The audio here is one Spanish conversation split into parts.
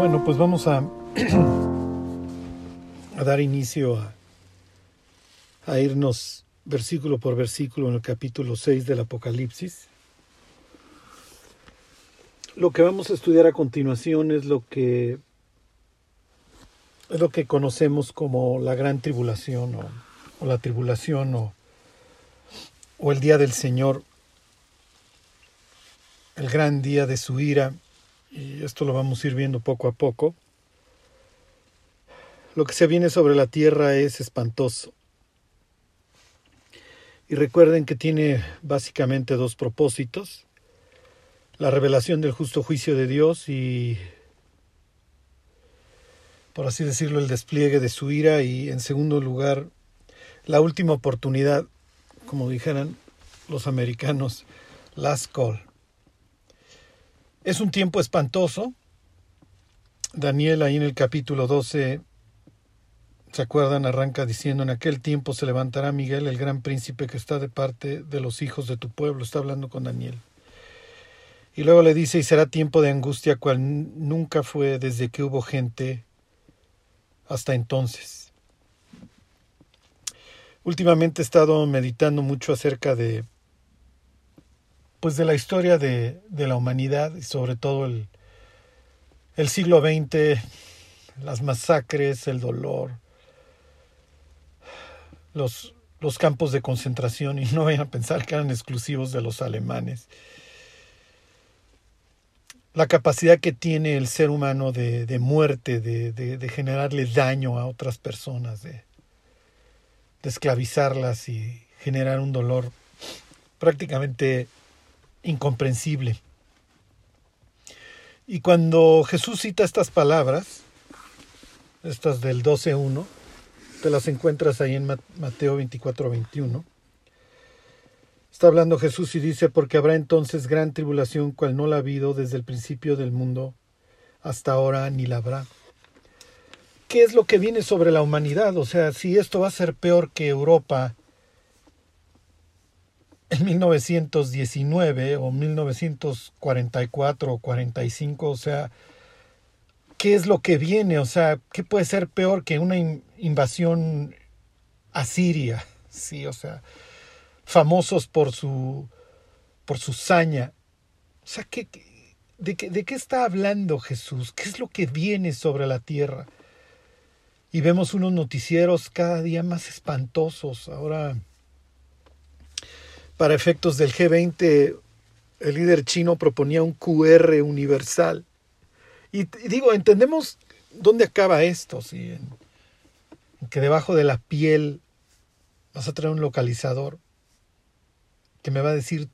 Bueno, pues vamos a, dar inicio a, a irnos versículo por versículo en el capítulo 6 del Apocalipsis. Lo que vamos a estudiar a continuación es lo que es lo que conocemos como la gran tribulación o, o la tribulación o, o el día del Señor, el gran día de su ira, y esto lo vamos a ir viendo poco a poco. Lo que se viene sobre la tierra es espantoso. Y recuerden que tiene básicamente dos propósitos. La revelación del justo juicio de Dios y, por así decirlo, el despliegue de su ira y, en segundo lugar, la última oportunidad, como dijeran los americanos, last call. Es un tiempo espantoso. Daniel ahí en el capítulo 12, ¿se acuerdan? Arranca diciendo, en aquel tiempo se levantará Miguel, el gran príncipe que está de parte de los hijos de tu pueblo. Está hablando con Daniel. Y luego le dice, y será tiempo de angustia cual nunca fue desde que hubo gente hasta entonces. Últimamente he estado meditando mucho acerca de pues de la historia de, de la humanidad y sobre todo el, el siglo XX, las masacres, el dolor, los, los campos de concentración, y no vayan a pensar que eran exclusivos de los alemanes. La capacidad que tiene el ser humano de, de muerte, de, de, de, generarle daño a otras personas, de, de esclavizarlas y generar un dolor prácticamente incomprensible. Y cuando Jesús cita estas palabras, estas del 12.1, te las encuentras ahí en Mateo 24.21, está hablando Jesús y dice, porque habrá entonces gran tribulación cual no la ha habido desde el principio del mundo hasta ahora ni la habrá. ¿Qué es lo que viene sobre la humanidad? O sea, si esto va a ser peor que Europa en 1919 o 1944 o 45, o sea, ¿qué es lo que viene? O sea, ¿qué puede ser peor que una invasión a Siria? Sí, o sea, famosos por su por su saña. O sea, ¿qué, de, qué, ¿de qué está hablando Jesús? ¿Qué es lo que viene sobre la tierra? Y vemos unos noticieros cada día más espantosos. Ahora para efectos del G20, el líder chino proponía un QR universal. Y, digo, entendemos dónde acaba esto, ¿sí? En, que debajo de la piel vas a traer un localizador que me va a decir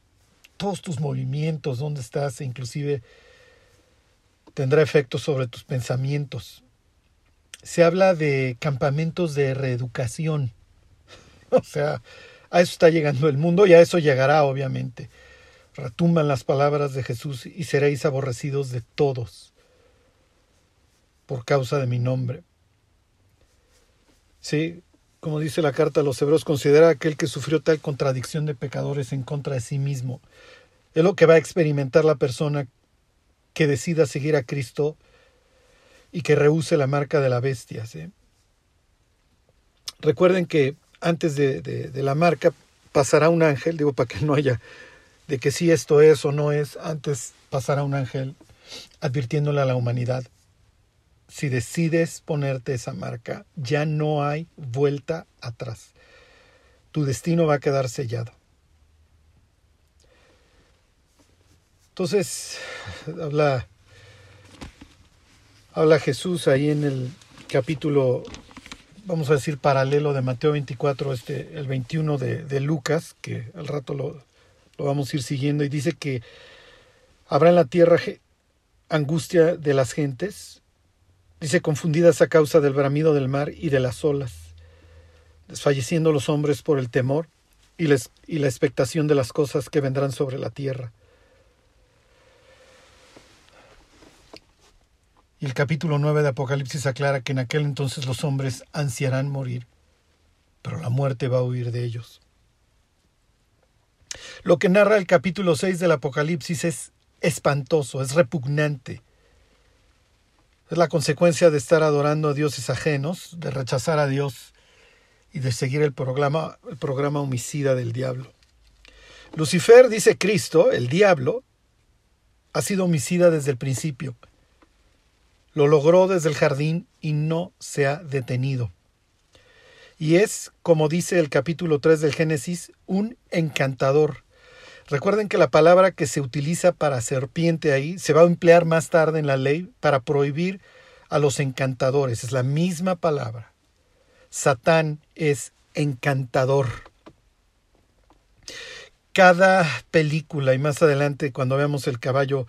todos tus movimientos, dónde estás, e inclusive tendrá efectos sobre tus pensamientos. Se habla de campamentos de reeducación. O sea, a eso está llegando el mundo y a eso llegará, obviamente. Retumban las palabras de Jesús y seréis aborrecidos de todos por causa de mi nombre. Sí, como dice la carta a los hebreos, considera aquel que sufrió tal contradicción de pecadores en contra de sí mismo. Es lo que va a experimentar la persona que decida seguir a Cristo y que rehúse la marca de la bestia. Recuerden que antes de, de, la marca pasará un ángel, digo para que no haya de que si esto es o no es, antes pasará un ángel advirtiéndole a la humanidad, si decides ponerte esa marca, ya no hay vuelta atrás. Tu destino va a quedar sellado. Entonces, habla, habla Jesús ahí en el capítulo vamos a decir, paralelo de Mateo 24, este, el 21 de, Lucas, que al rato lo, lo, vamos a ir siguiendo, y dice que habrá en la tierra angustia de las gentes, dice confundidas a causa del bramido del mar y de las olas, desfalleciendo los hombres por el temor y, les, y la expectación de las cosas que vendrán sobre la tierra. Y el capítulo 9 de Apocalipsis aclara que en aquel entonces los hombres ansiarán morir, pero la muerte va a huir de ellos. Lo que narra el capítulo 6 del Apocalipsis es espantoso, es repugnante. Es la consecuencia de estar adorando a dioses ajenos, de rechazar a Dios y de seguir el programa, el programa homicida del diablo. Lucifer, dice Cristo, el diablo, ha sido homicida desde el principio. Lo logró desde el jardín y no se ha detenido. Y es, como dice el capítulo 3 del Génesis, un encantador. Recuerden que la palabra que se utiliza para serpiente ahí se va a emplear más tarde en la ley para prohibir a los encantadores. Es la misma palabra. Satán es encantador cada película, y más adelante cuando veamos el caballo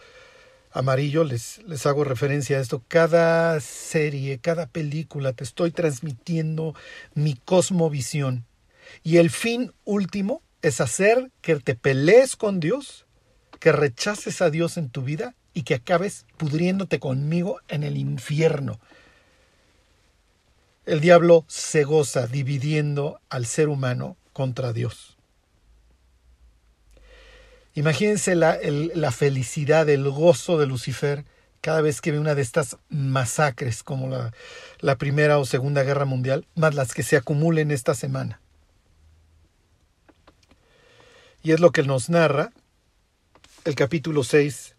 amarillo, les, les hago referencia a esto, cada serie, cada película, te estoy transmitiendo mi cosmovisión. Y el fin último es hacer que te pelees con Dios, que rechaces a Dios en tu vida y que acabes pudriéndote conmigo en el infierno. El diablo se goza dividiendo al ser humano contra Dios. Imagínense la, la felicidad, el gozo de Lucifer cada vez que ve una de estas masacres como la, la Primera o Segunda Guerra Mundial, más las que se acumulen esta semana. Y es lo que nos narra el capítulo 6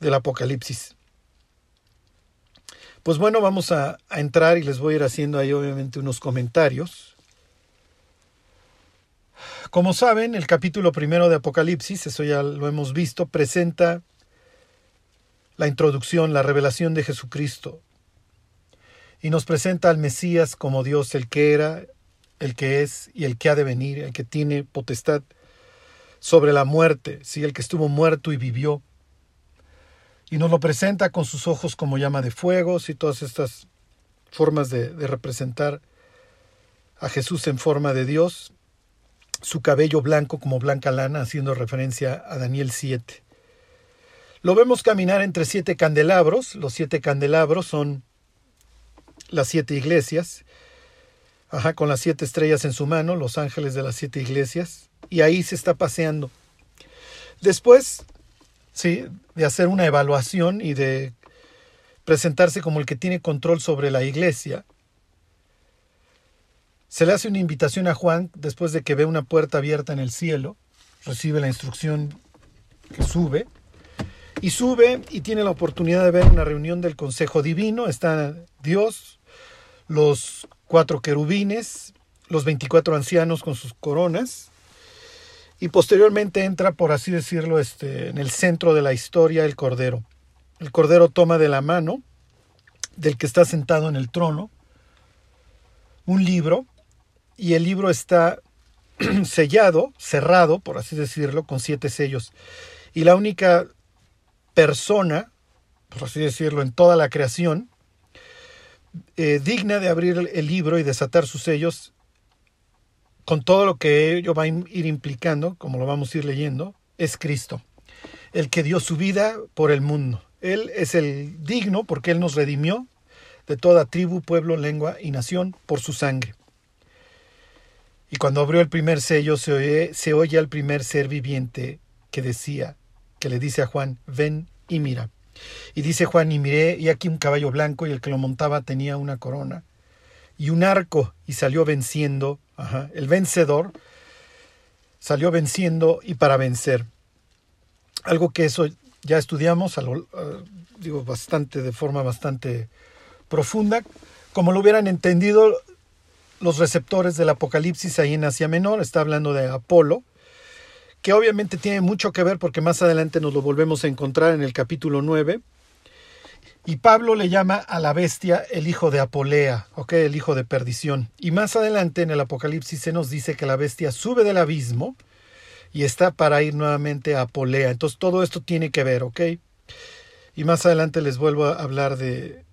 del Apocalipsis. Pues bueno, vamos a, a, entrar y les voy a ir haciendo ahí obviamente unos comentarios. Como saben, el capítulo primero de Apocalipsis, eso ya lo hemos visto, presenta la introducción, la revelación de Jesucristo. Y nos presenta al Mesías como Dios, el que era, el que es y el que ha de venir, el que tiene potestad sobre la muerte, sí, el que estuvo muerto y vivió. Y nos lo presenta con sus ojos como llama de fuego, y todas estas formas de, de representar a Jesús en forma de Dios su cabello blanco como blanca lana, haciendo referencia a Daniel 7. Lo vemos caminar entre siete candelabros. Los siete candelabros son las siete iglesias, ajá, con las siete estrellas en su mano, los ángeles de las siete iglesias, y ahí se está paseando. Después, sí, de hacer una evaluación y de presentarse como el que tiene control sobre la iglesia, se le hace una invitación a Juan después de que ve una puerta abierta en el cielo, recibe la instrucción que sube, y sube y tiene la oportunidad de ver una reunión del Consejo Divino. Está Dios, los cuatro querubines, los veinticuatro ancianos con sus coronas, y posteriormente entra, por así decirlo, este, en el centro de la historia el Cordero. El Cordero toma de la mano del que está sentado en el trono un libro y el libro está sellado, cerrado, por así decirlo, con siete sellos. Y la única persona, por así decirlo, en toda la creación, eh, digna de abrir el libro y desatar sus sellos, con todo lo que ello va a ir implicando, como lo vamos a ir leyendo, es Cristo, el que dio su vida por el mundo. Él es el digno porque Él nos redimió de toda tribu, pueblo, lengua y nación por su sangre. Y cuando abrió el primer sello se oye, se oye al primer ser viviente que decía, que le dice a Juan, ven y mira. Y dice Juan, y miré, y aquí un caballo blanco, y el que lo montaba tenía una corona y un arco, y salió venciendo, el vencedor salió venciendo y para vencer. Algo que eso ya estudiamos, lo, digo, bastante, de forma bastante profunda. Como lo hubieran entendido los receptores del Apocalipsis ahí en Asia Menor, está hablando de Apolo, que obviamente tiene mucho que ver porque más adelante nos lo volvemos a encontrar en el capítulo 9. Y Pablo le llama a la bestia el hijo de Apolea, ¿ok? El hijo de perdición. Y más adelante en el Apocalipsis se nos dice que la bestia sube del abismo y está para ir nuevamente a Apolea. Entonces todo esto tiene que ver, ¿ok? Y más adelante les vuelvo a hablar de,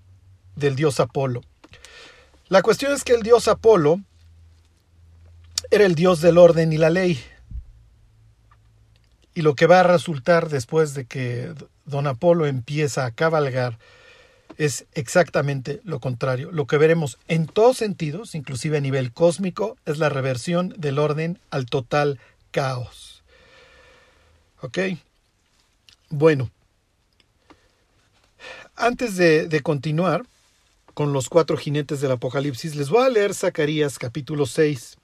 del dios Apolo. La cuestión es que el dios Apolo era el dios del orden y la ley. Y lo que va a resultar después de que don Apolo empieza a cabalgar es exactamente lo contrario. Lo que veremos en todos sentidos, inclusive a nivel cósmico, es la reversión del orden al total caos. ¿Ok? Bueno, antes de, de continuar con los cuatro jinetes del Apocalipsis, les voy a leer Zacarías capítulo 6.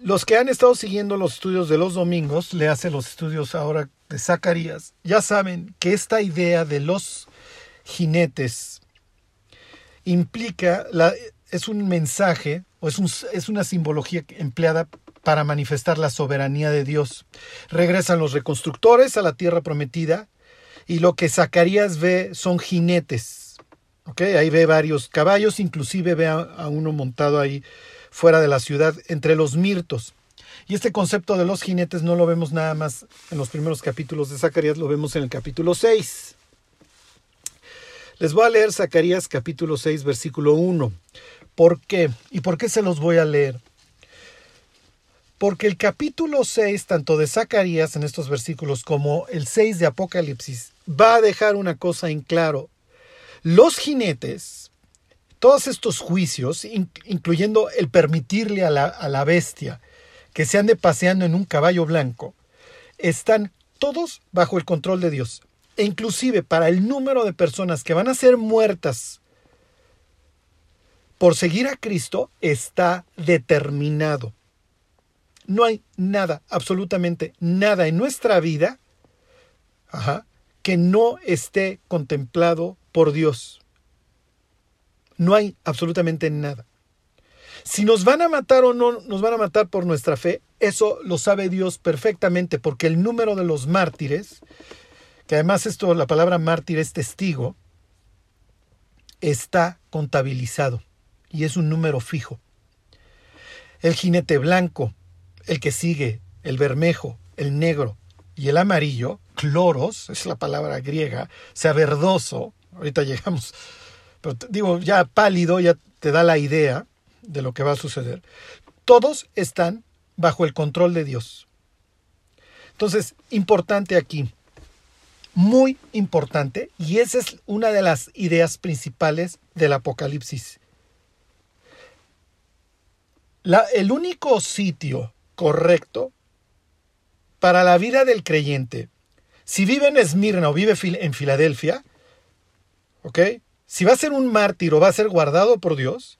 Los que han estado siguiendo los estudios de los domingos, le hace los estudios ahora de Zacarías, ya saben que esta idea de los jinetes implica, la, es un mensaje o es, es una simbología empleada para manifestar la soberanía de Dios. Regresan los reconstructores a la tierra prometida y lo que Zacarías ve son jinetes. ¿Okay? Ahí ve varios caballos, inclusive ve a, a uno montado ahí fuera de la ciudad entre los mirtos. Y este concepto de los jinetes no lo vemos nada más en los primeros capítulos de Zacarías, lo vemos en el capítulo 6. Les voy a leer Zacarías capítulo 6, versículo 1. ¿Por qué? ¿Y por qué se los voy a leer? Porque el capítulo 6, tanto de Zacarías en estos versículos como el 6 de Apocalipsis, va a dejar una cosa en claro. Los jinetes, todos estos juicios, incluyendo el permitirle a la, a la bestia que se ande paseando en un caballo blanco, están todos bajo el control de Dios. E inclusive para el número de personas que van a ser muertas por seguir a Cristo está determinado. No hay nada, absolutamente nada en nuestra vida que no esté contemplado por Dios. No hay absolutamente nada. Si nos van a matar o no nos van a matar por nuestra fe, eso lo sabe Dios perfectamente, porque el número de los mártires, que además esto, la palabra mártir es testigo, está contabilizado y es un número fijo. El jinete blanco, el que sigue, el bermejo, el negro y el amarillo, cloros, es la palabra griega, sea verdoso, ahorita llegamos, pero digo, ya pálido, ya te da la idea de lo que va a suceder. Todos están bajo el control de Dios. Entonces, importante aquí, muy importante, y esa es una de las ideas principales del Apocalipsis. El único sitio correcto para la vida del creyente, si vive en Esmirna o vive en Filadelfia, Si va a ser un mártir o va a ser guardado por Dios,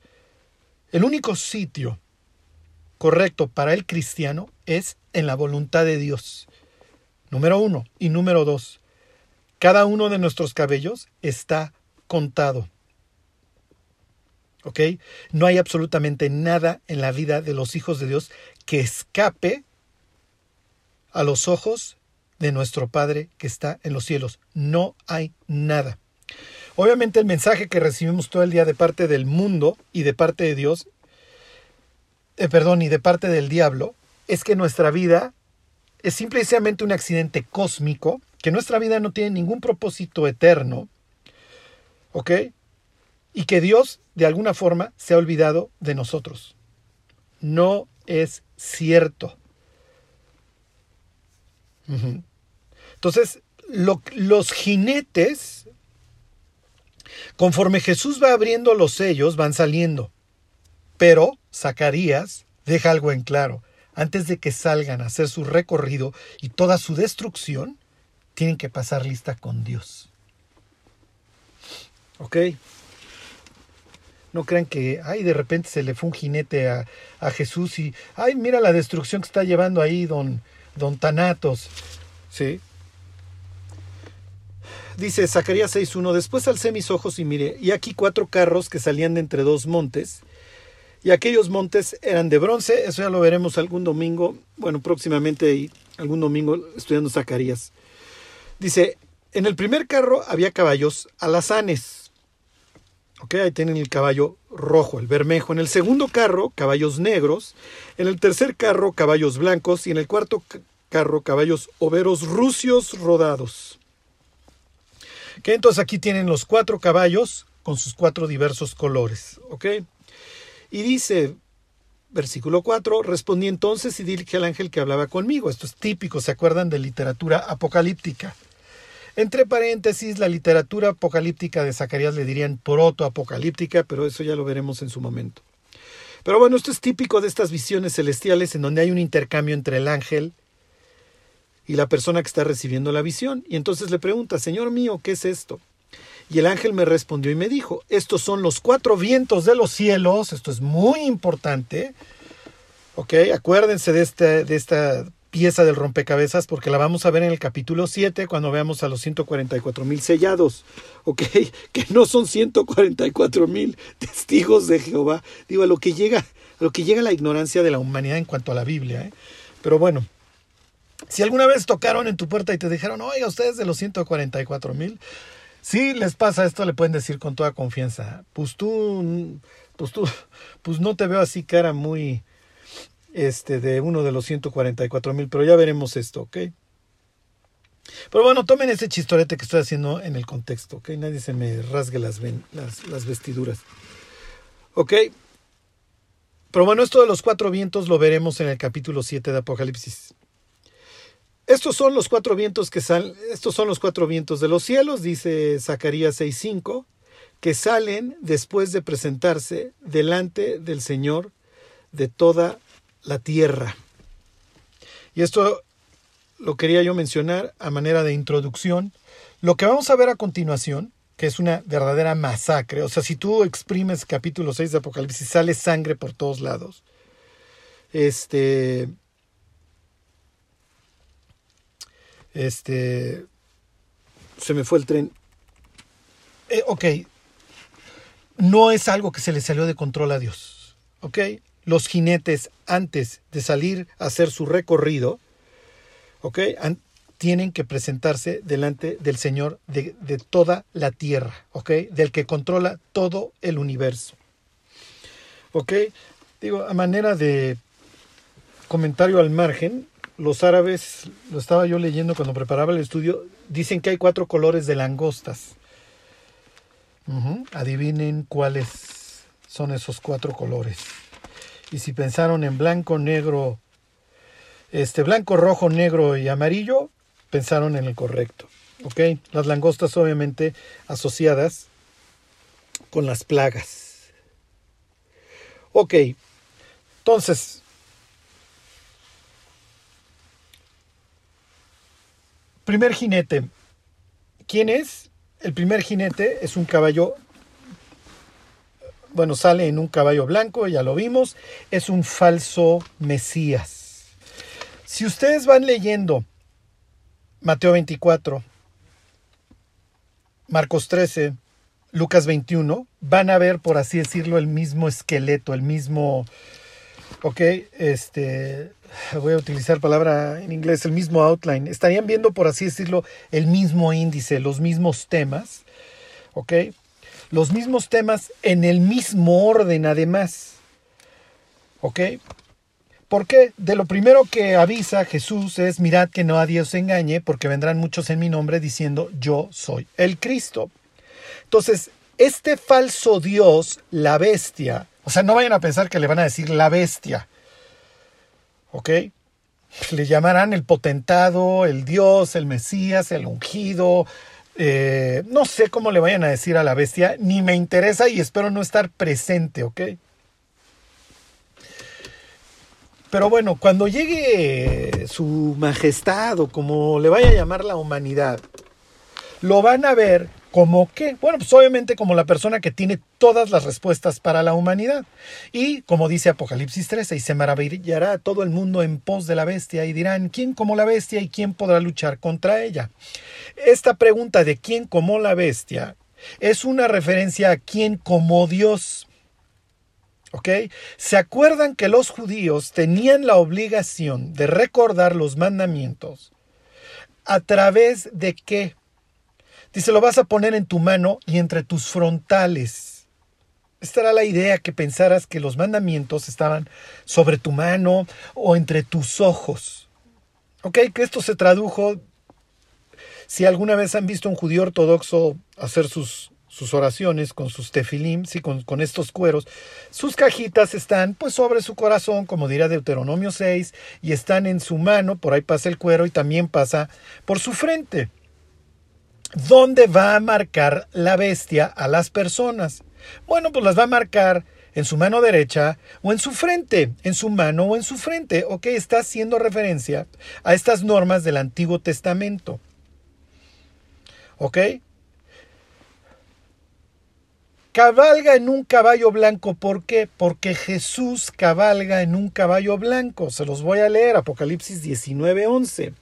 el único sitio correcto para el cristiano es en la voluntad de Dios. Número uno. Y número dos, cada uno de nuestros cabellos está contado. No hay absolutamente nada en la vida de los hijos de Dios que escape a los ojos de nuestro Padre que está en los cielos. No hay nada. Obviamente el mensaje que recibimos todo el día de parte del mundo y de parte de Dios, eh, perdón, y de parte del diablo, es que nuestra vida es simplemente un accidente cósmico, que nuestra vida no tiene ningún propósito eterno, ¿ok? y que Dios de alguna forma se ha olvidado de nosotros. No es cierto. Entonces, los jinetes, conforme Jesús va abriendo los sellos, van saliendo. Pero Zacarías deja algo en claro. Antes de que salgan a hacer su recorrido y toda su destrucción, tienen que pasar lista con Dios. ¿Ok? No crean que, ay, de repente se le fue un jinete a, a Jesús y, ay, mira la destrucción que está llevando ahí don, don Tanatos. ¿Sí? Dice Zacarías 6.1, después alcé mis ojos y miré, y aquí cuatro carros que salían de entre dos montes, y aquellos montes eran de bronce, eso ya lo veremos algún domingo, bueno, próximamente algún domingo estudiando Zacarías. Dice, en el primer carro había caballos alazanes, Ok, ahí tienen el caballo rojo, el bermejo. En el segundo carro, caballos negros. En el tercer carro, caballos blancos. Y en el cuarto carro, caballos overos rucios rodados. Ok, entonces aquí tienen los cuatro caballos con sus cuatro diversos colores. Ok, y dice, versículo 4, respondí entonces y dije al ángel que hablaba conmigo. Esto es típico, ¿se acuerdan de literatura apocalíptica? Entre paréntesis, la literatura apocalíptica de Zacarías le dirían protoapocalíptica, pero eso ya lo veremos en su momento. Pero bueno, esto es típico de estas visiones celestiales en donde hay un intercambio entre el ángel y la persona que está recibiendo la visión. Y entonces le pregunta, Señor mío, ¿qué es esto? Y el ángel me respondió y me dijo, estos son los cuatro vientos de los cielos, esto es muy importante, ¿ok? Acuérdense de, de esta pieza del rompecabezas porque la vamos a ver en el capítulo 7 cuando veamos a los 144 mil sellados, ¿ok? Que no son 144 mil testigos de Jehová, digo, a lo que llega, a lo que llega la ignorancia de la humanidad en cuanto a la Biblia, ¿eh? Pero bueno, si alguna vez tocaron en tu puerta y te dijeron, oiga, ustedes de los 144 mil, si les pasa esto, le pueden decir con toda confianza, pues tú, pues tú, pues no te veo así cara muy, este, de uno de los 144 mil, pero ya veremos esto, ¿ok? Pero bueno, tomen ese chistorete que estoy haciendo en el contexto, ¿ok? Nadie se me rasgue las, las, las vestiduras, ¿ok? Pero bueno, esto de los cuatro vientos lo veremos en el capítulo 7 de Apocalipsis. Estos son los cuatro vientos que salen, estos son los cuatro vientos de los cielos, dice Zacarías 6:5, que salen después de presentarse delante del Señor de toda la tierra. Y esto lo quería yo mencionar a manera de introducción. Lo que vamos a ver a continuación, que es una verdadera masacre, o sea, si tú exprimes capítulo 6 de Apocalipsis, sale sangre por todos lados. Este Este. Se me fue el tren. Eh, ok. No es algo que se le salió de control a Dios. Ok. Los jinetes, antes de salir a hacer su recorrido, ok, tienen que presentarse delante del Señor de, de toda la tierra, ok, del que controla todo el universo. Ok. Digo, a manera de comentario al margen, los árabes, lo estaba yo leyendo cuando preparaba el estudio, dicen que hay cuatro colores de langostas. Adivinen cuáles son esos cuatro colores. Y si pensaron en blanco, negro, este blanco, rojo, negro y amarillo, pensaron en el correcto. ¿Ok? Las langostas obviamente asociadas con las plagas. Ok. Entonces, Primer jinete. ¿Quién es? El primer jinete es un caballo, bueno, sale en un caballo blanco, ya lo vimos, es un falso Mesías. Si ustedes van leyendo Mateo 24, Marcos 13, Lucas 21, van a ver, por así decirlo, el mismo esqueleto, el mismo, ok, este, voy a utilizar palabra en inglés, el mismo outline. Estarían viendo, por así decirlo, el mismo índice, los mismos temas, ¿ok? Los mismos temas en el mismo orden, además, ¿ok? Porque de lo primero que avisa Jesús es, mirad que no a Dios engañe, porque vendrán muchos en mi nombre diciendo, yo soy el Cristo. Entonces, este falso Dios, la bestia, o sea, no vayan a pensar que le van a decir la bestia, ¿ok? Le llamarán el potentado, el Dios, el Mesías, el ungido. Eh, no sé cómo le vayan a decir a la bestia, ni me interesa y espero no estar presente, ¿ok? Pero bueno, cuando llegue su majestad o como le vaya a llamar la humanidad, lo van a ver ¿Como qué? Bueno, pues obviamente como la persona que tiene todas las respuestas para la humanidad. Y como dice Apocalipsis 13, y se maravillará todo el mundo en pos de la bestia y dirán, ¿quién como la bestia y quién podrá luchar contra ella? Esta pregunta de quién como la bestia es una referencia a quién como Dios. ¿Ok? ¿Se acuerdan que los judíos tenían la obligación de recordar los mandamientos? ¿A través de qué? Dice, lo vas a poner en tu mano y entre tus frontales. Esta era la idea que pensaras que los mandamientos estaban sobre tu mano o entre tus ojos. Ok, que esto se tradujo. Si alguna vez han visto un judío ortodoxo hacer sus, sus oraciones con sus tefilim, sí, con, con, estos cueros, sus cajitas están pues sobre su corazón, como dirá Deuteronomio 6, y están en su mano, por ahí pasa el cuero y también pasa por su frente. ¿Dónde va a marcar la bestia a las personas? Bueno, pues las va a marcar en su mano derecha o en su frente, en su mano o en su frente. Ok, está haciendo referencia a estas normas del Antiguo Testamento. ¿Ok? Cabalga en un caballo blanco. ¿Por qué? Porque Jesús cabalga en un caballo blanco. Se los voy a leer. Apocalipsis 19:11.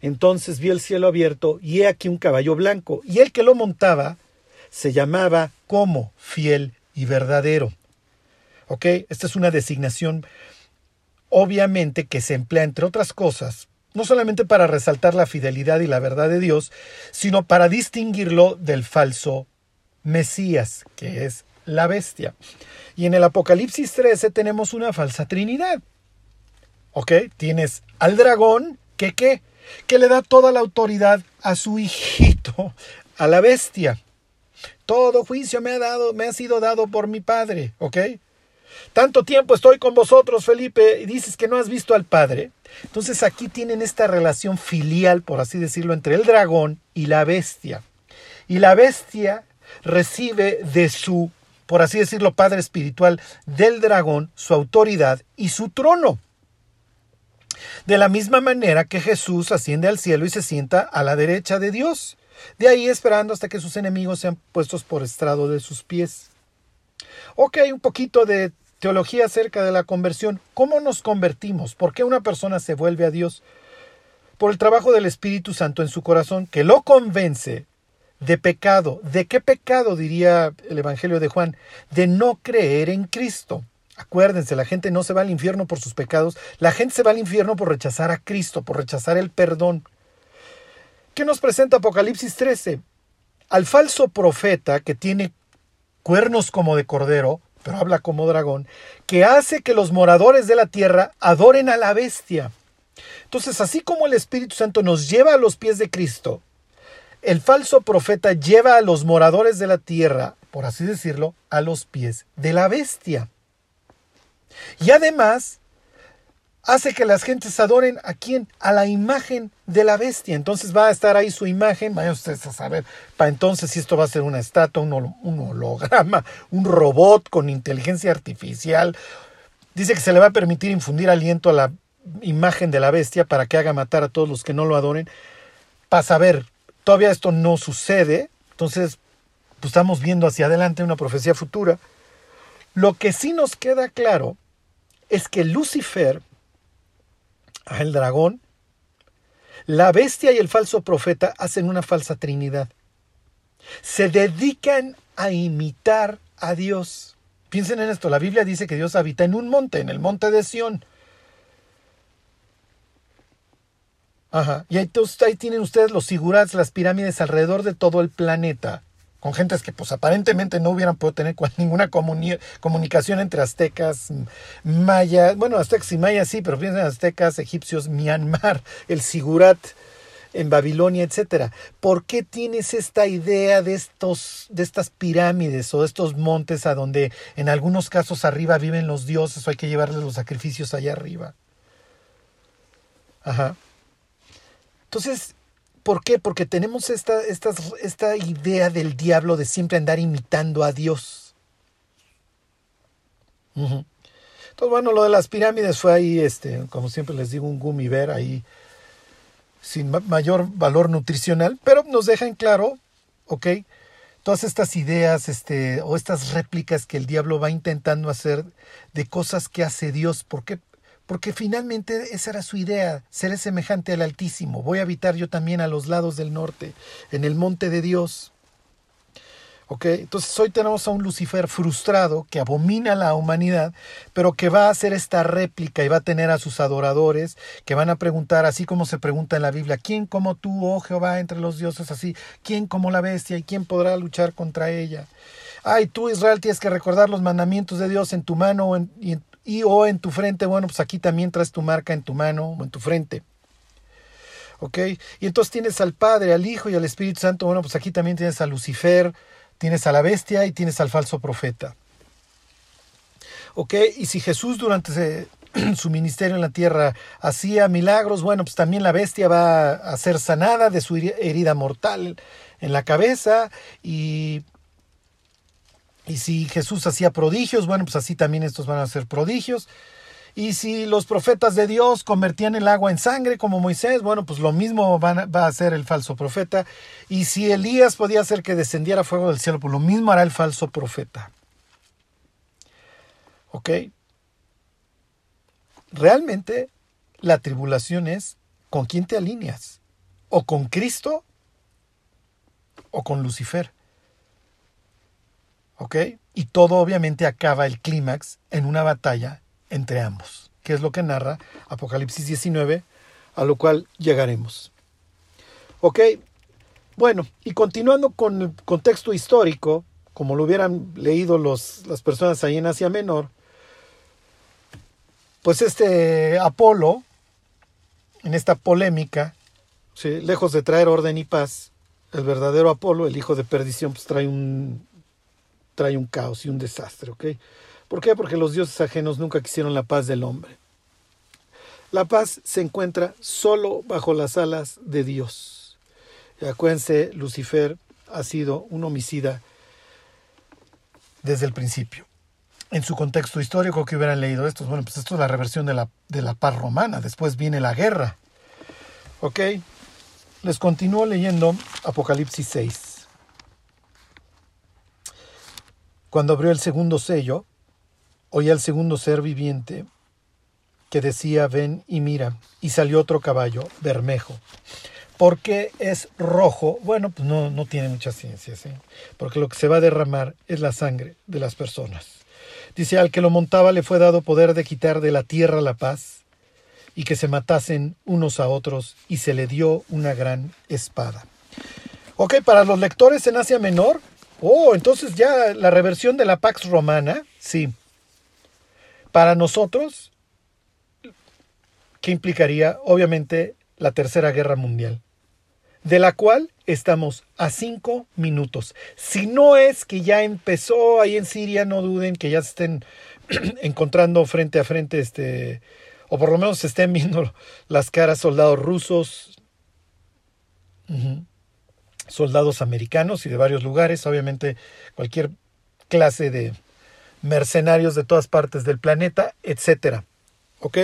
Entonces vi el cielo abierto y he aquí un caballo blanco. Y el que lo montaba se llamaba como fiel y verdadero. ¿Ok? Esta es una designación obviamente que se emplea entre otras cosas no solamente para resaltar la fidelidad y la verdad de Dios, sino para distinguirlo del falso Mesías, que es la bestia. Y en el Apocalipsis 13 tenemos una falsa trinidad. ¿Ok? Tienes al dragón, que qué? Que le da toda la autoridad a su hijito, a la bestia. Todo juicio me ha dado, me ha sido dado por mi padre, ¿ok? Tanto tiempo estoy con vosotros, Felipe, y dices que no has visto al Padre. Entonces aquí tienen esta relación filial, por así decirlo, entre el dragón y la bestia. Y la bestia recibe de su, por así decirlo, Padre espiritual del dragón su autoridad y su trono. De la misma manera que Jesús asciende al cielo y se sienta a la derecha de Dios, de ahí esperando hasta que sus enemigos sean puestos por estrado de sus pies. Ok, un poquito de Teología acerca de la conversión. ¿Cómo nos convertimos? ¿Por qué una persona se vuelve a Dios? Por el trabajo del Espíritu Santo en su corazón, que lo convence de pecado. ¿De qué pecado diría el Evangelio de Juan? De no creer en Cristo. Acuérdense, la gente no se va al infierno por sus pecados, la gente se va al infierno por rechazar a Cristo, por rechazar el perdón. ¿Qué nos presenta Apocalipsis 13? Al falso profeta que tiene cuernos como de cordero, pero habla como dragón, que hace que los moradores de la tierra adoren a la bestia. Entonces, así como el Espíritu Santo nos lleva a los pies de Cristo, el falso profeta lleva a los moradores de la tierra, por así decirlo, a los pies de la bestia. Y además, hace que las gentes adoren a quién? A la imagen de la bestia. Entonces va a estar ahí su imagen, vayan ustedes a saber, para entonces si esto va a ser una estatua, un, holograma, un robot con inteligencia artificial. Dice que se le va a permitir infundir aliento a la imagen de la bestia para que haga matar a todos los que no lo adoren. Para saber, todavía esto no sucede, entonces pues estamos viendo hacia adelante una profecía futura. Lo que sí nos queda claro es que Lucifer el dragón, la bestia y el falso profeta hacen una falsa trinidad. Se dedican a imitar a Dios. Piensen en esto, la Biblia dice que Dios habita en un monte, en el monte de Sión. Ajá. Y ahí tienen ustedes los sigurats, las pirámides alrededor de todo el planeta con gentes que pues aparentemente no hubieran podido tener ninguna comunicación entre aztecas, mayas, bueno, aztecas y mayas sí, pero piensen aztecas, egipcios, Myanmar, el Sigurat en Babilonia, etcétera. ¿Por qué tienes esta idea de estos de estas pirámides o de estos montes a donde en algunos casos arriba viven los dioses o hay que llevarles los sacrificios allá arriba? Ajá. Entonces, ¿Por qué? Porque tenemos esta, esta, esta idea del diablo de siempre andar imitando a Dios. Entonces, bueno, lo de las pirámides fue ahí, este, como siempre les digo, un gummy bear ahí sin mayor valor nutricional, pero nos deja en claro, ¿ok? Todas estas ideas este, o estas réplicas que el diablo va intentando hacer de cosas que hace Dios. ¿Por qué? Porque finalmente esa era su idea, ser semejante al Altísimo. Voy a habitar yo también a los lados del norte, en el monte de Dios. ¿Ok? Entonces hoy tenemos a un Lucifer frustrado que abomina a la humanidad, pero que va a hacer esta réplica y va a tener a sus adoradores que van a preguntar, así como se pregunta en la Biblia, ¿quién como tú, oh Jehová, entre los dioses así? ¿Quién como la bestia y quién podrá luchar contra ella? Ay, tú Israel tienes que recordar los mandamientos de Dios en tu mano y en, y o en tu frente, bueno, pues aquí también traes tu marca en tu mano o en tu frente. ¿Ok? Y entonces tienes al Padre, al Hijo y al Espíritu Santo, bueno, pues aquí también tienes a Lucifer, tienes a la bestia y tienes al falso profeta. ¿Ok? Y si Jesús durante su ministerio en la tierra hacía milagros, bueno, pues también la bestia va a ser sanada de su herida mortal en la cabeza y y si Jesús hacía prodigios, bueno, pues así también estos van a ser prodigios. Y si los profetas de Dios convertían el agua en sangre como Moisés, bueno, pues lo mismo va a hacer el falso profeta. Y si Elías podía hacer que descendiera fuego del cielo, pues lo mismo hará el falso profeta. ¿Ok? Realmente la tribulación es con quién te alineas. O con Cristo o con Lucifer. ¿Ok? Y todo obviamente acaba el clímax en una batalla entre ambos, que es lo que narra Apocalipsis 19, a lo cual llegaremos. ¿Ok? Bueno, y continuando con el contexto histórico, como lo hubieran leído los, las personas ahí en Asia Menor, pues este Apolo, en esta polémica, lejos de traer orden y paz, el verdadero Apolo, el hijo de perdición, pues trae un, trae un caos y un desastre, ¿ok? ¿Por qué? Porque los dioses ajenos nunca quisieron la paz del hombre. La paz se encuentra solo bajo las alas de Dios. Acuérdense, Lucifer ha sido un homicida desde el principio en su contexto histórico que hubieran leído esto. Bueno, pues esto es la reversión de la, de la paz romana. Después viene la guerra. ¿Ok? Les continúo leyendo Apocalipsis 6. Cuando abrió el segundo sello, oí al segundo ser viviente que decía, ven y mira, y salió otro caballo, bermejo. ¿Por qué es rojo? Bueno, pues no, no tiene mucha ciencia, porque lo que se va a derramar es la sangre de las personas. Dice, al que lo montaba le fue dado poder de quitar de la tierra la paz y que se matasen unos a otros y se le dio una gran espada. Ok, para los lectores en Asia Menor, oh, entonces ya la reversión de la Pax Romana, sí. Para nosotros, ¿qué implicaría? Obviamente la Tercera Guerra Mundial de la cual estamos a cinco minutos. Si no es que ya empezó ahí en Siria, no duden que ya se estén encontrando frente a frente, este, o por lo menos se estén viendo las caras soldados rusos, soldados americanos y de varios lugares, obviamente cualquier clase de mercenarios de todas partes del planeta, etcétera. ¿Ok?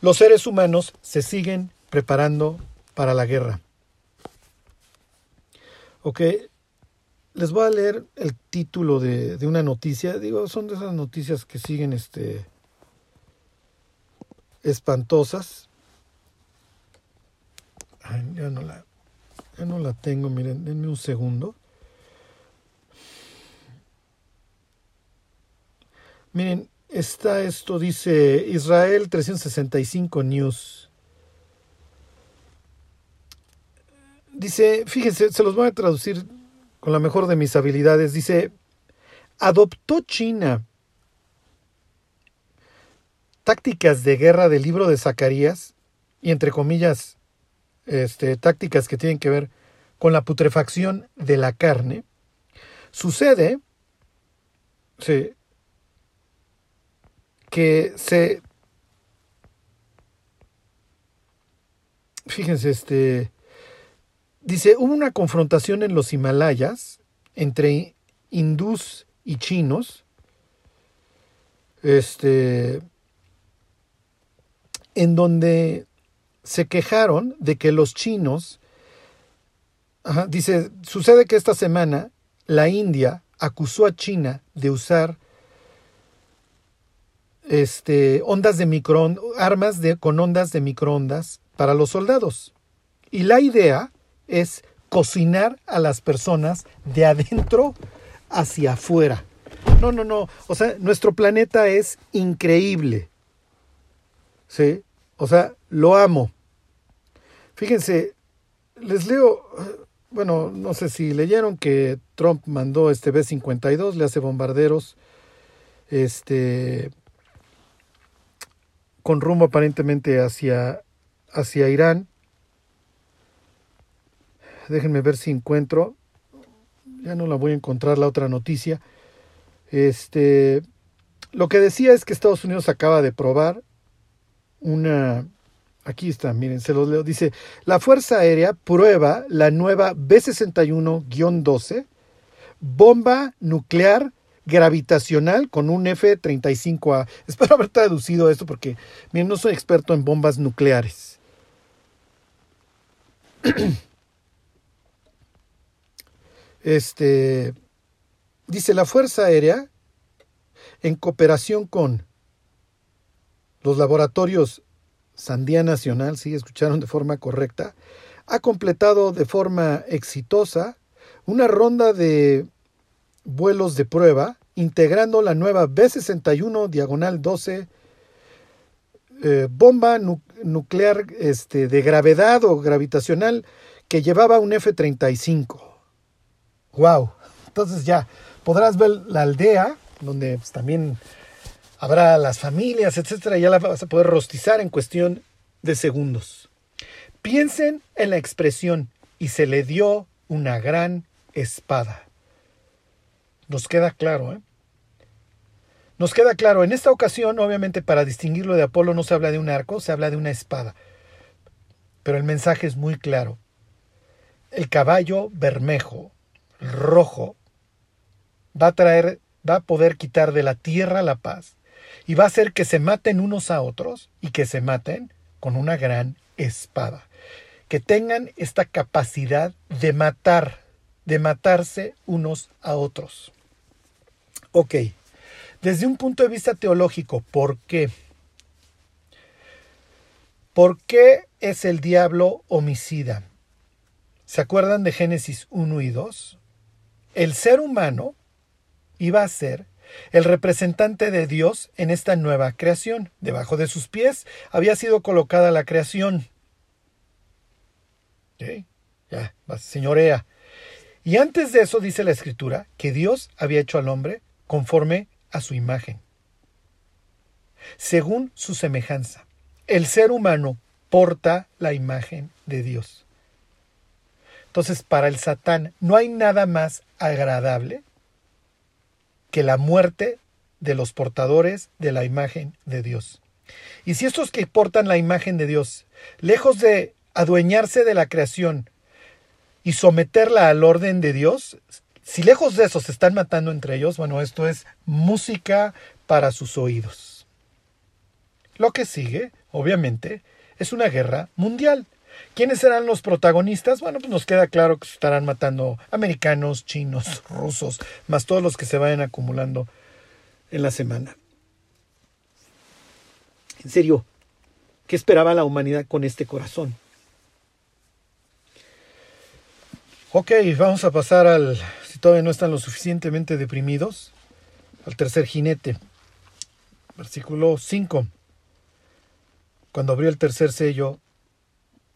Los seres humanos se siguen preparando para la guerra. Ok, les voy a leer el título de, una noticia. Digo, son de esas noticias que siguen este, espantosas. ya, no la, ya no la tengo, miren, denme un segundo. Miren, está esto, dice Israel 365 News. Dice, fíjense, se los voy a traducir con la mejor de mis habilidades. Dice, adoptó China tácticas de guerra del libro de Zacarías y entre comillas, este, tácticas que tienen que ver con la putrefacción de la carne. Sucede que se fíjense este Dice, hubo una confrontación en los Himalayas entre hindús y chinos, este, en donde se quejaron de que los chinos, dice, sucede que esta semana la India acusó a China de usar este, ondas de armas de, con ondas de microondas para los soldados. Y la idea es cocinar a las personas de adentro hacia afuera. No, no, no. O sea, nuestro planeta es increíble. ¿Sí? O sea, lo amo. Fíjense, les leo, bueno, no sé si leyeron que Trump mandó este B-52, le hace bombarderos, este, con rumbo aparentemente hacia, hacia Irán déjenme ver si encuentro, ya no la voy a encontrar la otra noticia. Este, lo que decía es que Estados Unidos acaba de probar una, aquí está, miren, se los leo, dice, la Fuerza Aérea prueba la nueva B-61-12, bomba nuclear gravitacional con un F-35A. Espero haber traducido esto porque miren, no soy experto en bombas nucleares. Este dice la Fuerza Aérea en cooperación con los laboratorios Sandía Nacional, sí, escucharon de forma correcta, ha completado de forma exitosa una ronda de vuelos de prueba integrando la nueva B-61 diagonal 12 eh, bomba nuclear este, de gravedad o gravitacional que llevaba un F-35. ¡Wow! Entonces ya podrás ver la aldea, donde pues, también habrá las familias, etcétera, ya la vas a poder rostizar en cuestión de segundos. Piensen en la expresión y se le dio una gran espada. Nos queda claro, ¿eh? Nos queda claro, en esta ocasión, obviamente para distinguirlo de Apolo no se habla de un arco, se habla de una espada. Pero el mensaje es muy claro. El caballo bermejo, rojo, va a traer, va a poder quitar de la tierra la paz y va a hacer que se maten unos a otros y que se maten con una gran espada. Que tengan esta capacidad de matar, de matarse unos a otros. Ok, desde un punto de vista teológico, ¿por qué? ¿Por qué es el diablo homicida? ¿Se acuerdan de Génesis 1 y 2? El ser humano iba a ser el representante de Dios en esta nueva creación. Debajo de sus pies había sido colocada la creación. Ya, señorea. Y antes de eso dice la escritura que Dios había hecho al hombre conforme a su imagen, según su semejanza. El ser humano porta la imagen de Dios. Entonces, para el Satán no hay nada más agradable que la muerte de los portadores de la imagen de Dios. Y si estos que portan la imagen de Dios, lejos de adueñarse de la creación y someterla al orden de Dios, si lejos de eso se están matando entre ellos, bueno, esto es música para sus oídos. Lo que sigue, obviamente, es una guerra mundial. ¿Quiénes serán los protagonistas? Bueno, pues nos queda claro que estarán matando americanos, chinos, rusos, más todos los que se vayan acumulando en la semana. En serio, ¿qué esperaba la humanidad con este corazón? Ok, vamos a pasar al, si todavía no están lo suficientemente deprimidos, al tercer jinete. Versículo 5. Cuando abrió el tercer sello,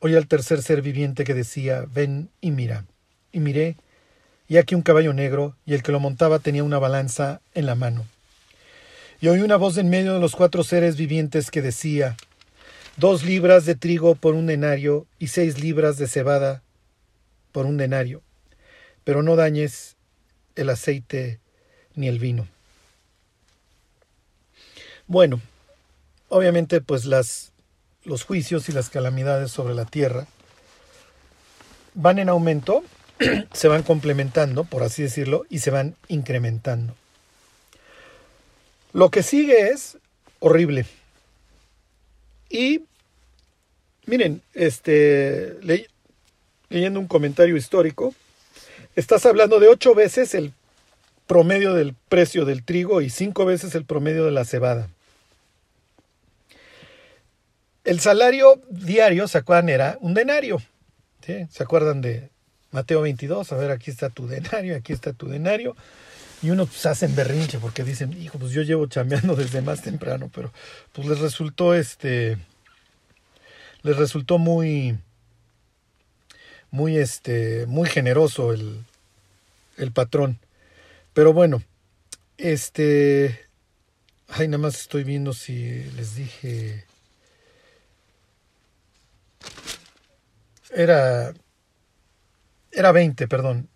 Oí al tercer ser viviente que decía, ven y mira. Y miré, y aquí un caballo negro, y el que lo montaba tenía una balanza en la mano. Y oí una voz en medio de los cuatro seres vivientes que decía, dos libras de trigo por un denario y seis libras de cebada por un denario, pero no dañes el aceite ni el vino. Bueno, obviamente pues las los juicios y las calamidades sobre la tierra van en aumento, se van complementando, por así decirlo, y se van incrementando. Lo que sigue es horrible. Y miren, este leyendo un comentario histórico, estás hablando de ocho veces el promedio del precio del trigo y cinco veces el promedio de la cebada. El salario diario, ¿se acuerdan? Era un denario. ¿Se acuerdan de Mateo 22? A ver, aquí está tu denario, aquí está tu denario. Y uno pues hacen berrinche porque dicen, hijo, pues yo llevo chambeando desde más temprano, pero pues les resultó este, les resultó muy, muy este, muy generoso el, el patrón. Pero bueno, este, ay, nada más estoy viendo si les dije Era. Era 20, perdón.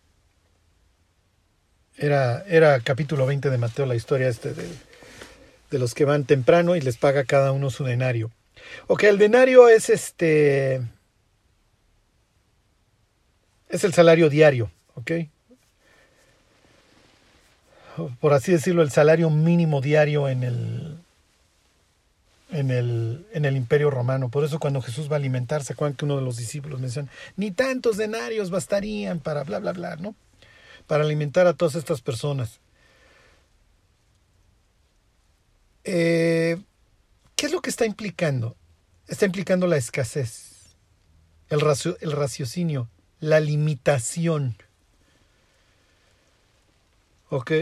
Era, era capítulo 20 de Mateo, la historia este de, de los que van temprano y les paga cada uno su denario. Ok, el denario es este. Es el salario diario, ¿ok? por así decirlo, el salario mínimo diario en el, en el, en el imperio romano. Por eso cuando Jesús va a alimentarse, ¿se acuerdan que uno de los discípulos menciona, ni tantos denarios bastarían para bla, bla, bla, ¿no? Para alimentar a todas estas personas. Eh, ¿Qué es lo que está implicando? Está implicando la escasez, el, el raciocinio, la limitación. ¿Ok?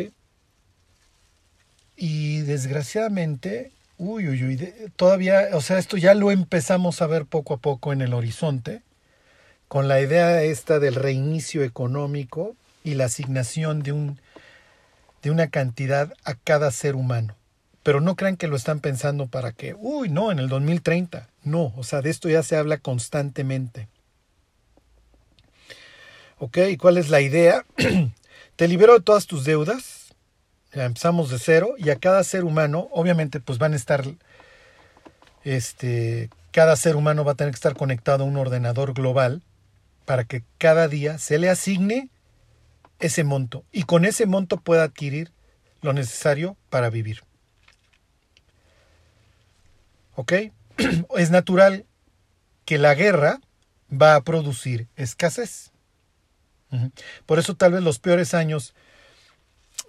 Y desgraciadamente, uy, uy, uy, todavía, o sea, esto ya lo empezamos a ver poco a poco en el horizonte, con la idea esta del reinicio económico y la asignación de, un, de una cantidad a cada ser humano. Pero no crean que lo están pensando para que, uy, no, en el 2030. No, o sea, de esto ya se habla constantemente. ¿Ok? ¿Y cuál es la idea? Te libero de todas tus deudas. Empezamos de cero y a cada ser humano, obviamente, pues van a estar, este, cada ser humano va a tener que estar conectado a un ordenador global para que cada día se le asigne ese monto y con ese monto pueda adquirir lo necesario para vivir. ¿Ok? Es natural que la guerra va a producir escasez. Por eso tal vez los peores años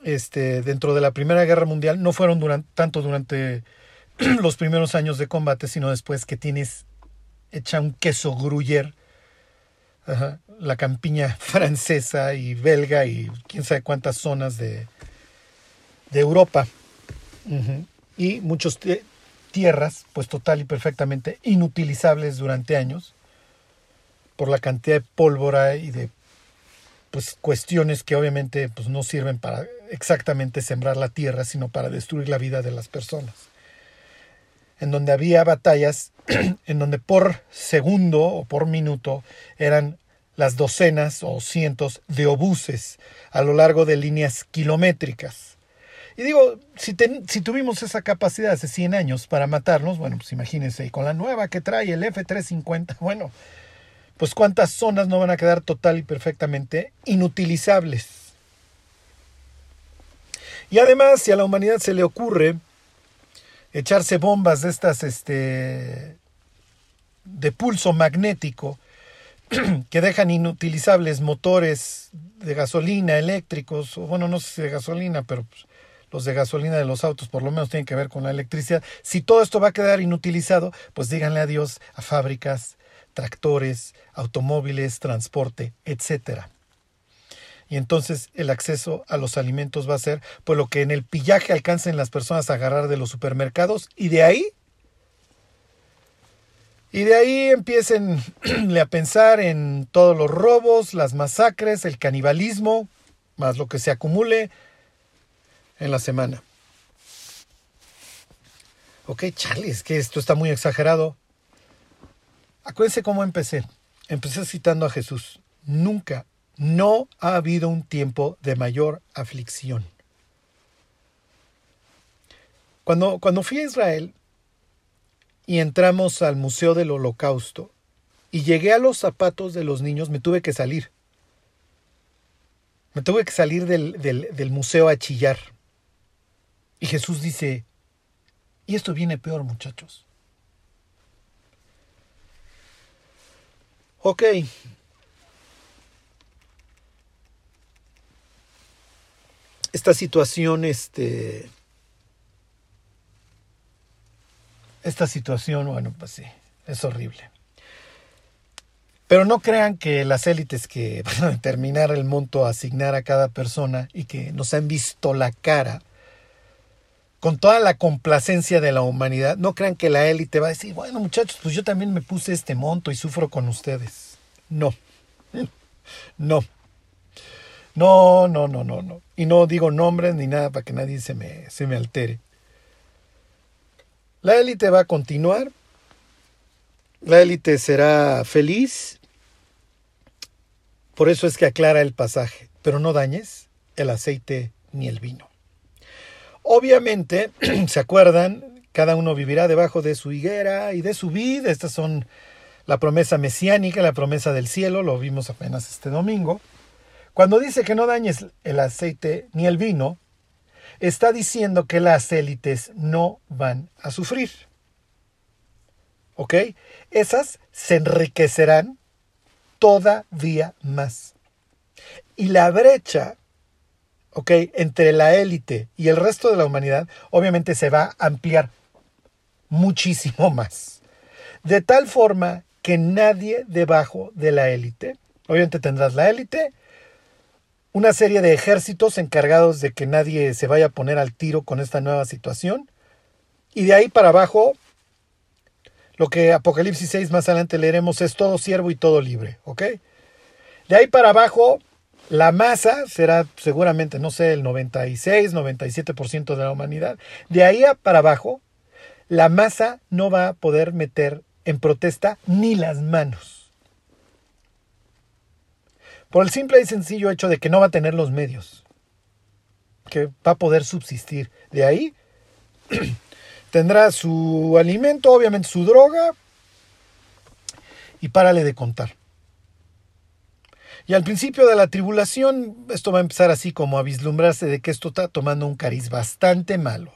este, dentro de la Primera Guerra Mundial no fueron tanto durante los primeros años de combate, sino después que tienes hecha un queso gruyer, la campiña francesa y belga y quién sabe cuántas zonas de, de Europa. Y muchos tierras, pues total y perfectamente inutilizables durante años, por la cantidad de pólvora y de pues cuestiones que obviamente pues no sirven para exactamente sembrar la tierra, sino para destruir la vida de las personas. En donde había batallas en donde por segundo o por minuto eran las docenas o cientos de obuses a lo largo de líneas kilométricas. Y digo, si, si tuvimos esa capacidad hace 100 años para matarnos, bueno, pues imagínense, y con la nueva que trae el F-350, bueno, pues cuántas zonas no van a quedar total y perfectamente inutilizables. Y además, si a la humanidad se le ocurre echarse bombas de estas este, de pulso magnético que dejan inutilizables motores de gasolina, eléctricos, o bueno, no sé si de gasolina, pero pues, los de gasolina de los autos por lo menos tienen que ver con la electricidad. Si todo esto va a quedar inutilizado, pues díganle adiós a fábricas, tractores, automóviles, transporte, etc. Y entonces el acceso a los alimentos va a ser por lo que en el pillaje alcancen las personas a agarrar de los supermercados y de ahí y de ahí empiecen a pensar en todos los robos, las masacres, el canibalismo, más lo que se acumule en la semana. Ok, Charlie, es que esto está muy exagerado. Acuérdense cómo empecé. Empecé citando a Jesús. Nunca, no ha habido un tiempo de mayor aflicción. Cuando, cuando fui a Israel y entramos al Museo del Holocausto y llegué a los zapatos de los niños, me tuve que salir. Me tuve que salir del, del, del museo a chillar. Y Jesús dice, y esto viene peor muchachos. Ok. Esta situación, este. Esta situación, bueno, pues sí, es horrible. Pero no crean que las élites que van a determinar el monto a asignar a cada persona y que nos han visto la cara con toda la complacencia de la humanidad, no crean que la élite va a decir, bueno muchachos, pues yo también me puse este monto y sufro con ustedes. No, no, no, no, no, no, no. Y no digo nombres ni nada para que nadie se me, se me altere. La élite va a continuar, la élite será feliz, por eso es que aclara el pasaje, pero no dañes el aceite ni el vino. Obviamente, ¿se acuerdan? Cada uno vivirá debajo de su higuera y de su vid. Estas son la promesa mesiánica, la promesa del cielo, lo vimos apenas este domingo. Cuando dice que no dañes el aceite ni el vino, está diciendo que las élites no van a sufrir. ¿Ok? Esas se enriquecerán todavía más. Y la brecha, ¿ok? Entre la élite y el resto de la humanidad, obviamente se va a ampliar muchísimo más. De tal forma que nadie debajo de la élite, obviamente tendrás la élite, una serie de ejércitos encargados de que nadie se vaya a poner al tiro con esta nueva situación, y de ahí para abajo, lo que Apocalipsis 6 más adelante leeremos es todo siervo y todo libre, ¿ok? De ahí para abajo, la masa será seguramente, no sé, el 96, 97% de la humanidad. De ahí para abajo, la masa no va a poder meter en protesta ni las manos. Por el simple y sencillo hecho de que no va a tener los medios, que va a poder subsistir. De ahí tendrá su alimento, obviamente su droga, y párale de contar. Y al principio de la tribulación, esto va a empezar así como a vislumbrarse de que esto está tomando un cariz bastante malo.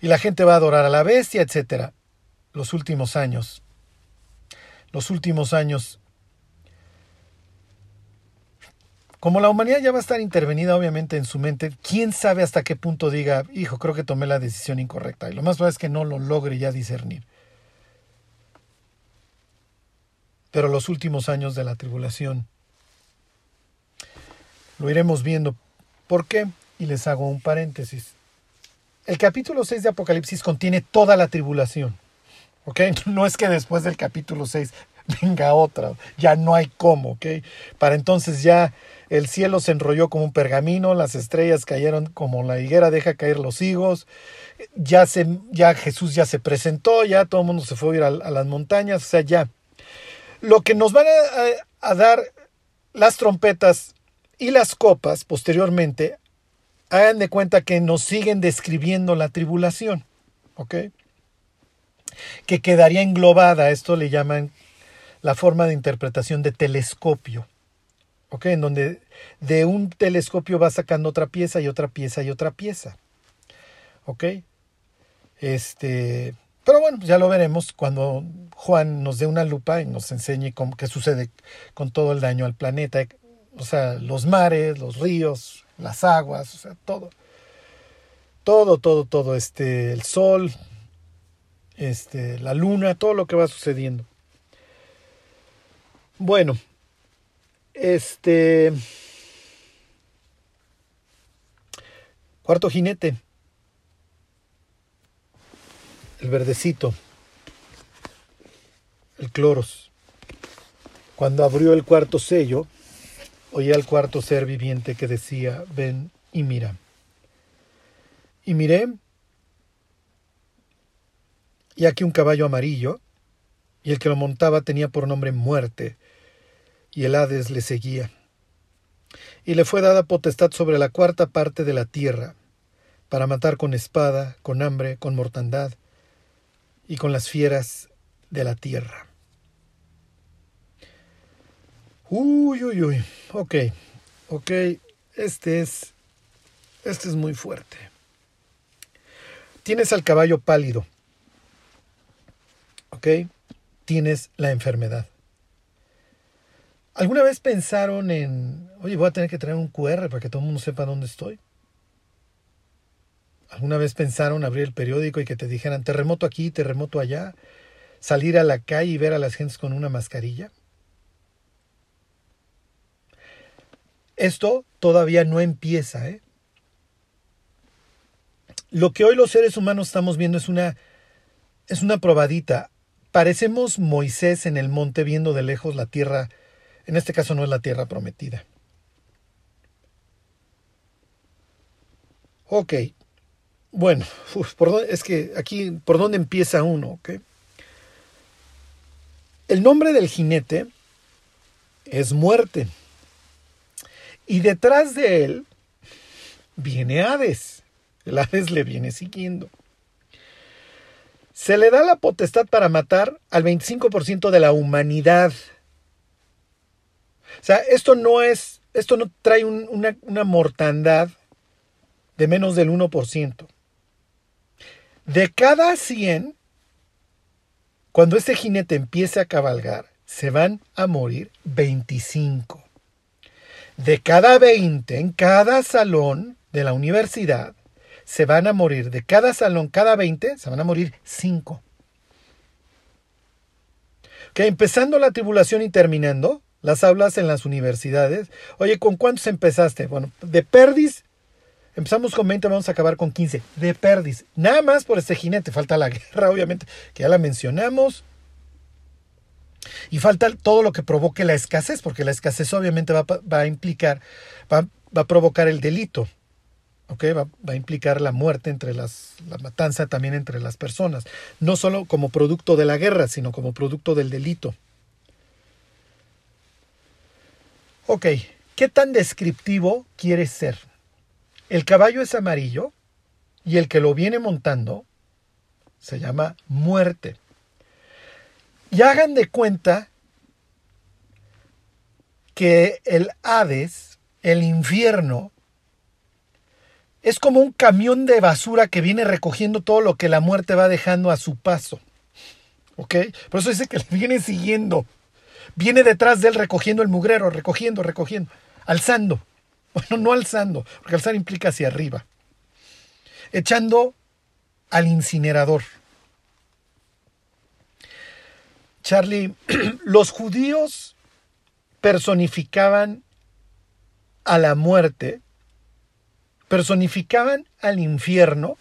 Y la gente va a adorar a la bestia, etc los últimos años. Los últimos años. Como la humanidad ya va a estar intervenida obviamente en su mente, quién sabe hasta qué punto diga, hijo, creo que tomé la decisión incorrecta. Y lo más probable es que no lo logre ya discernir. Pero los últimos años de la tribulación lo iremos viendo. ¿Por qué? Y les hago un paréntesis. El capítulo 6 de Apocalipsis contiene toda la tribulación. ¿ok? No es que después del capítulo 6 venga otra, ya no hay cómo, ¿ok? Para entonces ya el cielo se enrolló como un pergamino, las estrellas cayeron como la higuera deja caer los higos, ya, se, ya Jesús ya se presentó, ya todo el mundo se fue a ir a, las montañas, o sea, ya. Lo que nos van a, a dar las trompetas y las copas posteriormente, hagan de cuenta que nos siguen describiendo la tribulación, ¿ok? que quedaría englobada, esto le llaman la forma de interpretación de telescopio, ¿ok? En donde de un telescopio va sacando otra pieza y otra pieza y otra pieza, ¿ok? Este, pero bueno, ya lo veremos cuando Juan nos dé una lupa y nos enseñe cómo, qué sucede con todo el daño al planeta, o sea, los mares, los ríos, las aguas, o sea, todo. Todo, todo, todo, este, el sol, este, la luna, todo lo que va sucediendo. Bueno, este cuarto jinete, el verdecito, el cloros. Cuando abrió el cuarto sello, oía al cuarto ser viviente que decía, ven y mira. Y miré y aquí un caballo amarillo, y el que lo montaba tenía por nombre muerte, y el Hades le seguía. Y le fue dada potestad sobre la cuarta parte de la tierra, para matar con espada, con hambre, con mortandad, y con las fieras de la tierra. Uy, uy, uy. Ok, ok. Este es. Este es muy fuerte. Tienes al caballo pálido, ¿ok? Tienes la enfermedad. ¿Alguna vez pensaron en, oye, voy a tener que traer un QR para que todo el mundo sepa dónde estoy? ¿Alguna vez pensaron abrir el periódico y que te dijeran terremoto aquí, terremoto allá? ¿Salir a la calle y ver a las gentes con una mascarilla? Esto todavía no empieza, ¿eh? Lo que hoy los seres humanos estamos viendo es una, es una probadita. Parecemos Moisés en el monte viendo de lejos la tierra, en este caso no es la tierra prometida. Ok, bueno, es que aquí, ¿por dónde empieza uno? El nombre del jinete es muerte. Y detrás de él viene Hades. El Hades le viene siguiendo se le da la potestad para matar al 25% de la humanidad. O sea, esto no es, esto no trae una, mortandad de menos del 1%. De cada 100, cuando este jinete empiece a cabalgar, se van a morir 25. De cada 20 en cada salón de la universidad, se van a morir, de cada salón, cada 20, se van a morir 5. Que empezando la tribulación y terminando, las aulas en las universidades. Oye, ¿con cuántos empezaste? Bueno, de perdis, empezamos con 20, vamos a acabar con 15. De perdis. Nada más por este jinete. Falta la guerra, obviamente, que ya la mencionamos. Y falta todo lo que provoque la escasez, porque la escasez obviamente va, a implicar, va, a provocar el delito. Okay, va, va, a implicar la muerte entre las, la matanza también entre las personas, no solo como producto de la guerra, sino como producto del delito. Ok, ¿qué tan descriptivo quieres ser? El caballo es amarillo y el que lo viene montando se llama muerte. Y hagan de cuenta que el Hades, el infierno, es como un camión de basura que viene recogiendo todo lo que la muerte va dejando a su paso. ¿Ok? Por eso dice que le viene siguiendo. Viene detrás de él recogiendo el mugrero, recogiendo, recogiendo, alzando. Bueno, no alzando, porque alzar implica hacia arriba. Echando al incinerador. Charlie, los judíos personificaban a la muerte, personificaban al infierno.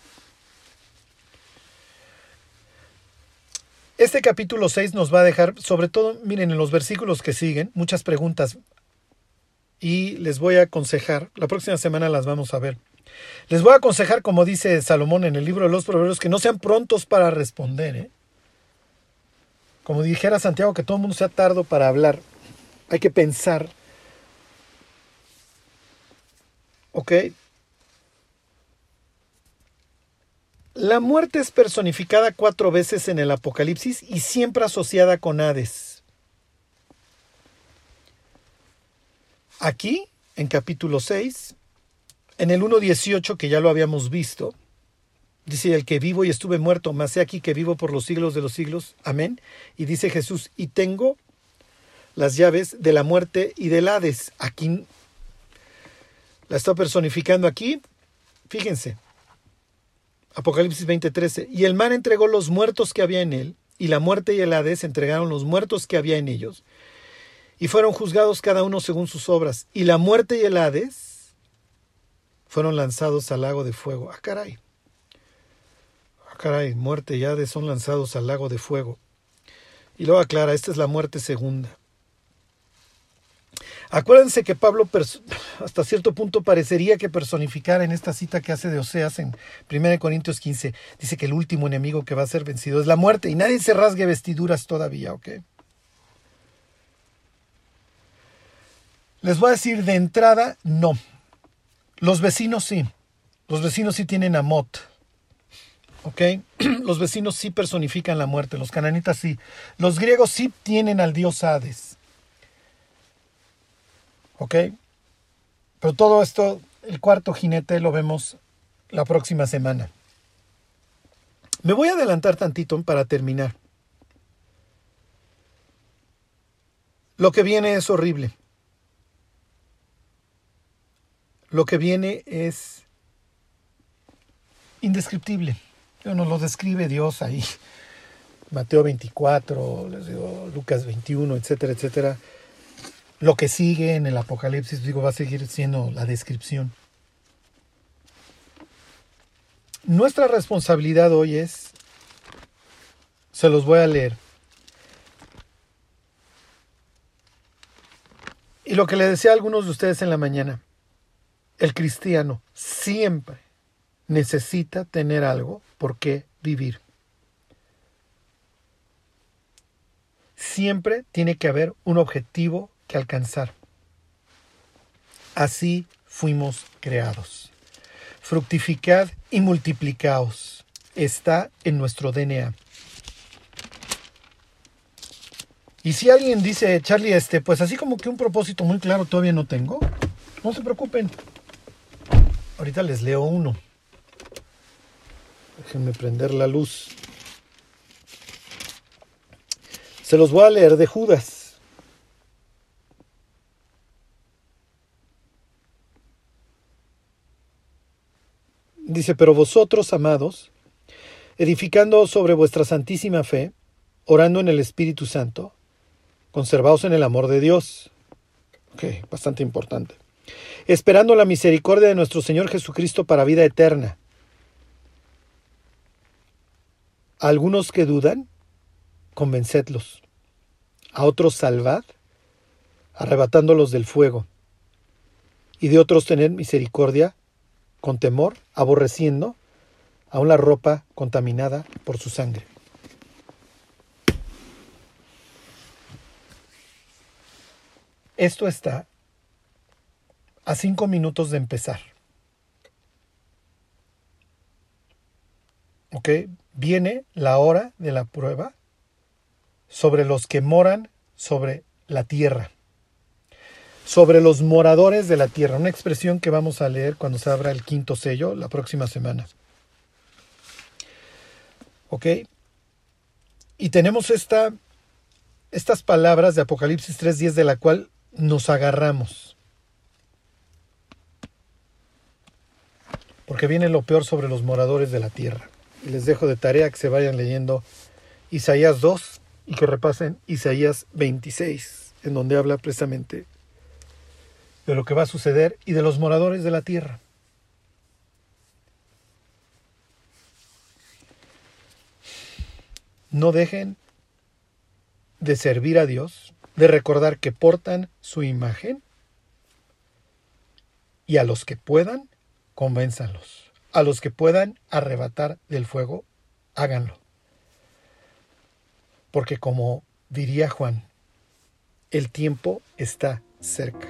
Este capítulo 6 nos va a dejar, sobre todo, miren, en los versículos que siguen, muchas preguntas. Y les voy a aconsejar, la próxima semana las vamos a ver. Les voy a aconsejar, como dice Salomón en el libro de los Proverbios, que no sean prontos para responder. ¿eh? Como dijera Santiago, que todo el mundo sea tardo para hablar. Hay que pensar. ¿Ok? La muerte es personificada cuatro veces en el Apocalipsis y siempre asociada con Hades. Aquí, en capítulo 6, en el 1.18, que ya lo habíamos visto, Dice el que vivo y estuve muerto, mas he aquí que vivo por los siglos de los siglos. Amén. Y dice Jesús, y tengo las llaves de la muerte y del Hades. Aquí la está personificando aquí. Fíjense. Apocalipsis 20:13. Y el mar entregó los muertos que había en él, y la muerte y el Hades entregaron los muertos que había en ellos. Y fueron juzgados cada uno según sus obras. Y la muerte y el Hades fueron lanzados al lago de fuego. Ah, caray caray, muerte y Hades son lanzados al lago de fuego. Y luego aclara, esta es la muerte segunda. Acuérdense que Pablo hasta cierto punto parecería que personificara en esta cita que hace de Oseas en 1 Corintios 15, dice que el último enemigo que va a ser vencido es la muerte y nadie se rasgue vestiduras todavía, ¿ok? Les voy a decir de entrada, no. Los vecinos sí. Los vecinos sí tienen amot. ¿Ok? Los vecinos sí personifican la muerte, los cananitas sí. Los griegos sí tienen al dios Hades. ¿Ok? Pero todo esto, el cuarto jinete lo vemos la próxima semana. Me voy a adelantar tantito para terminar. Lo que viene es horrible. Lo que viene es indescriptible nos lo describe Dios ahí. Mateo 24, les digo, Lucas 21, etcétera, etcétera. Lo que sigue en el Apocalipsis, digo, va a seguir siendo la descripción. Nuestra responsabilidad hoy es, se los voy a leer. Y lo que le decía a algunos de ustedes en la mañana, el cristiano siempre necesita tener algo por qué vivir. Siempre tiene que haber un objetivo que alcanzar. Así fuimos creados. Fructificad y multiplicaos. Está en nuestro DNA. Y si alguien dice, Charlie, este, pues así como que un propósito muy claro todavía no tengo, no se preocupen. Ahorita les leo uno. Déjenme prender la luz. Se los voy a leer de Judas. Dice, pero vosotros, amados, edificando sobre vuestra santísima fe, orando en el Espíritu Santo, conservaos en el amor de Dios. Ok, bastante importante. Esperando la misericordia de nuestro Señor Jesucristo para vida eterna. A algunos que dudan, convencedlos. A otros salvad, arrebatándolos del fuego. Y de otros tened misericordia, con temor, aborreciendo a la ropa contaminada por su sangre. Esto está a cinco minutos de empezar. ¿Ok? Viene la hora de la prueba sobre los que moran sobre la tierra. Sobre los moradores de la tierra. Una expresión que vamos a leer cuando se abra el quinto sello la próxima semana. ¿Ok? Y tenemos esta, estas palabras de Apocalipsis 3.10 de la cual nos agarramos. Porque viene lo peor sobre los moradores de la tierra. Y les dejo de tarea que se vayan leyendo Isaías 2 y que repasen Isaías 26, en donde habla precisamente de lo que va a suceder y de los moradores de la tierra. No dejen de servir a Dios de recordar que portan su imagen y a los que puedan, convénzanlos. A los que puedan arrebatar del fuego, háganlo. Porque como diría Juan, el tiempo está cerca.